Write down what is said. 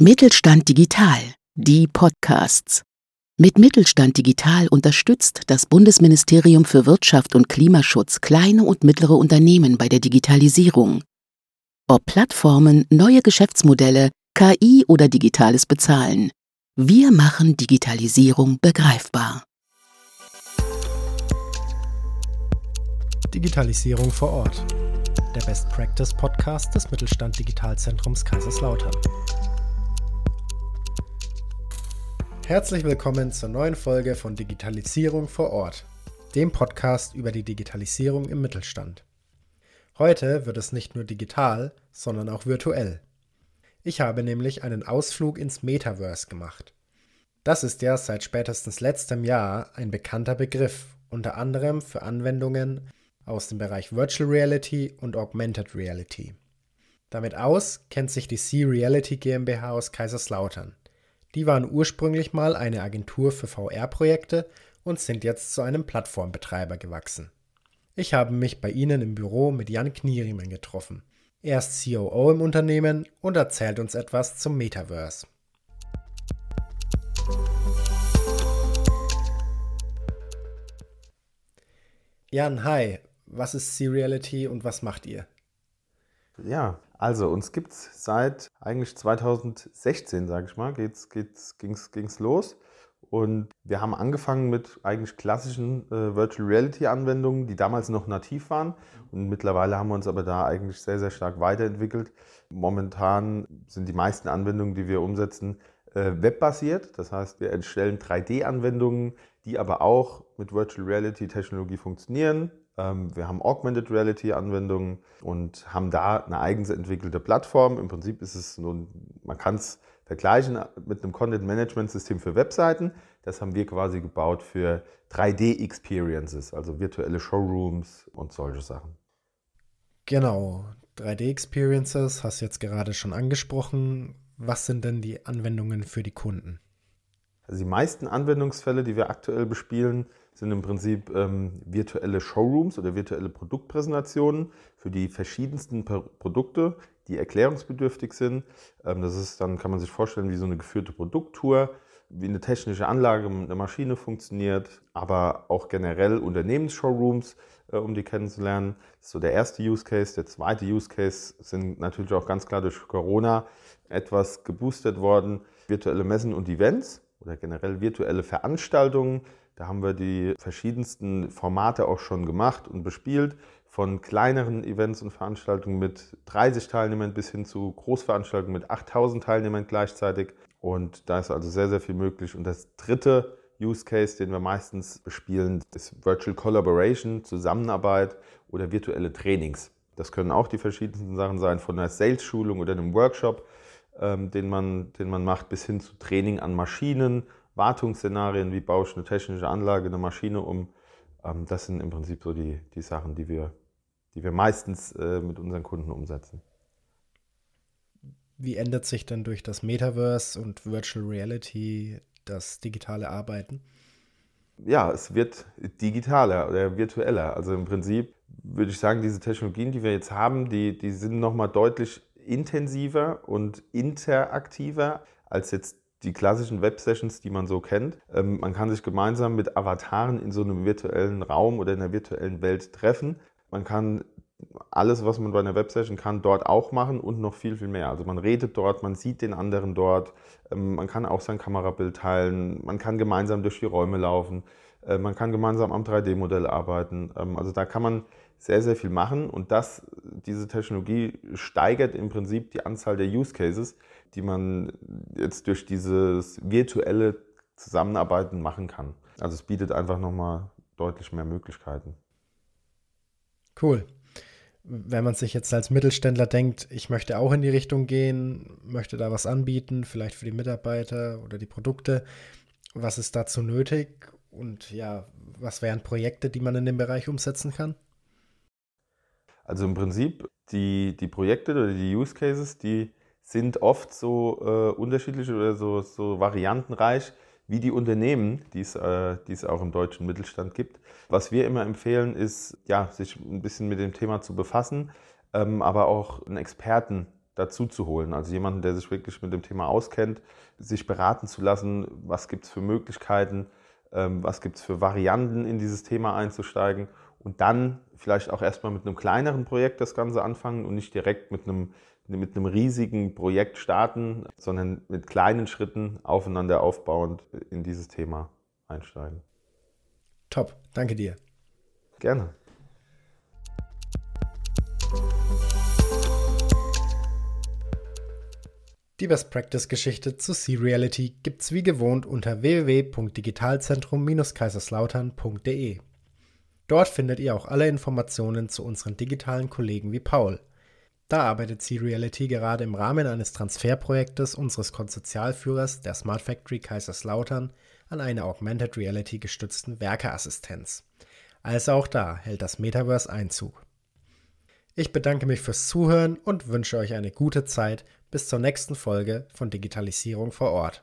Mittelstand Digital, die Podcasts. Mit Mittelstand Digital unterstützt das Bundesministerium für Wirtschaft und Klimaschutz kleine und mittlere Unternehmen bei der Digitalisierung. Ob Plattformen, neue Geschäftsmodelle, KI oder digitales Bezahlen. Wir machen Digitalisierung begreifbar. Digitalisierung vor Ort. Der Best Practice Podcast des Mittelstand Digitalzentrums Kaiserslautern. Herzlich willkommen zur neuen Folge von Digitalisierung vor Ort, dem Podcast über die Digitalisierung im Mittelstand. Heute wird es nicht nur digital, sondern auch virtuell. Ich habe nämlich einen Ausflug ins Metaverse gemacht. Das ist ja seit spätestens letztem Jahr ein bekannter Begriff, unter anderem für Anwendungen aus dem Bereich Virtual Reality und Augmented Reality. Damit aus kennt sich die C-Reality GmbH aus Kaiserslautern. Die waren ursprünglich mal eine Agentur für VR-Projekte und sind jetzt zu einem Plattformbetreiber gewachsen. Ich habe mich bei ihnen im Büro mit Jan Knieriemen getroffen. Er ist COO im Unternehmen und erzählt uns etwas zum Metaverse. Jan, hi. Was ist C-Reality und was macht ihr? Ja, also uns gibt es seit eigentlich 2016, sage ich mal, geht's, geht's, ging's, ging's los. Und wir haben angefangen mit eigentlich klassischen äh, Virtual Reality Anwendungen, die damals noch nativ waren. Und mittlerweile haben wir uns aber da eigentlich sehr, sehr stark weiterentwickelt. Momentan sind die meisten Anwendungen, die wir umsetzen, äh, webbasiert. Das heißt, wir erstellen 3D-Anwendungen, die aber auch mit Virtual Reality Technologie funktionieren. Ähm, wir haben Augmented Reality Anwendungen und haben da eine eigens entwickelte Plattform. Im Prinzip ist es nun, man kann es vergleichen mit einem Content Management System für Webseiten. Das haben wir quasi gebaut für 3D Experiences, also virtuelle Showrooms und solche Sachen. Genau, 3D Experiences hast du jetzt gerade schon angesprochen. Was sind denn die Anwendungen für die Kunden? Also die meisten Anwendungsfälle, die wir aktuell bespielen, sind im Prinzip ähm, virtuelle Showrooms oder virtuelle Produktpräsentationen für die verschiedensten Produkte, die erklärungsbedürftig sind. Ähm, das ist dann, kann man sich vorstellen, wie so eine geführte Produkttour, wie eine technische Anlage mit einer Maschine funktioniert, aber auch generell Unternehmensshowrooms, äh, um die kennenzulernen. Das ist so der erste Use Case. Der zweite Use Case sind natürlich auch ganz klar durch Corona etwas geboostet worden. Virtuelle Messen und Events oder generell virtuelle Veranstaltungen da haben wir die verschiedensten Formate auch schon gemacht und bespielt, von kleineren Events und Veranstaltungen mit 30 Teilnehmern bis hin zu Großveranstaltungen mit 8000 Teilnehmern gleichzeitig. Und da ist also sehr, sehr viel möglich. Und das dritte Use Case, den wir meistens bespielen, ist Virtual Collaboration, Zusammenarbeit oder virtuelle Trainings. Das können auch die verschiedensten Sachen sein, von einer Sales-Schulung oder einem Workshop, ähm, den, man, den man macht, bis hin zu Training an Maschinen Wartungsszenarien, wie baue ich eine technische Anlage, eine Maschine um. Ähm, das sind im Prinzip so die, die Sachen, die wir, die wir meistens äh, mit unseren Kunden umsetzen. Wie ändert sich denn durch das Metaverse und Virtual Reality das digitale Arbeiten? Ja, es wird digitaler oder virtueller. Also im Prinzip würde ich sagen, diese Technologien, die wir jetzt haben, die, die sind nochmal deutlich intensiver und interaktiver als jetzt die klassischen Web-Sessions, die man so kennt. Ähm, man kann sich gemeinsam mit Avataren in so einem virtuellen Raum oder in einer virtuellen Welt treffen. Man kann alles, was man bei einer Web-Session kann, dort auch machen und noch viel, viel mehr. Also man redet dort, man sieht den anderen dort, ähm, man kann auch sein Kamerabild teilen, man kann gemeinsam durch die Räume laufen, äh, man kann gemeinsam am 3D-Modell arbeiten. Ähm, also da kann man sehr, sehr viel machen und das, diese Technologie steigert im Prinzip die Anzahl der Use Cases, die man jetzt durch dieses virtuelle Zusammenarbeiten machen kann. Also es bietet einfach nochmal deutlich mehr Möglichkeiten. Cool. Wenn man sich jetzt als Mittelständler denkt, ich möchte auch in die Richtung gehen, möchte da was anbieten, vielleicht für die Mitarbeiter oder die Produkte, was ist dazu nötig und ja, was wären Projekte, die man in dem Bereich umsetzen kann? Also im Prinzip die, die Projekte oder die Use Cases, die sind oft so äh, unterschiedlich oder so, so variantenreich wie die Unternehmen, die es, äh, die es auch im deutschen Mittelstand gibt. Was wir immer empfehlen, ist, ja, sich ein bisschen mit dem Thema zu befassen, ähm, aber auch einen Experten dazu zu holen. Also jemanden, der sich wirklich mit dem Thema auskennt, sich beraten zu lassen, was gibt es für Möglichkeiten, ähm, was gibt es für Varianten in dieses Thema einzusteigen und dann vielleicht auch erstmal mit einem kleineren Projekt das Ganze anfangen und nicht direkt mit einem, mit einem riesigen Projekt starten, sondern mit kleinen Schritten aufeinander aufbauend in dieses Thema einsteigen. Top, danke dir. Gerne. Die Best Practice Geschichte zu C-Reality gibt's wie gewohnt unter www.digitalzentrum-kaiserslautern.de. Dort findet ihr auch alle Informationen zu unseren digitalen Kollegen wie Paul. Da arbeitet C-Reality gerade im Rahmen eines Transferprojektes unseres Konsortialführers der Smart Factory Kaiserslautern an einer Augmented Reality gestützten Werkeassistenz. Also auch da hält das Metaverse Einzug. Ich bedanke mich fürs Zuhören und wünsche euch eine gute Zeit bis zur nächsten Folge von Digitalisierung vor Ort.